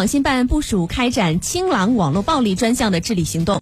网信办部署开展清朗网络暴力专项的治理行动。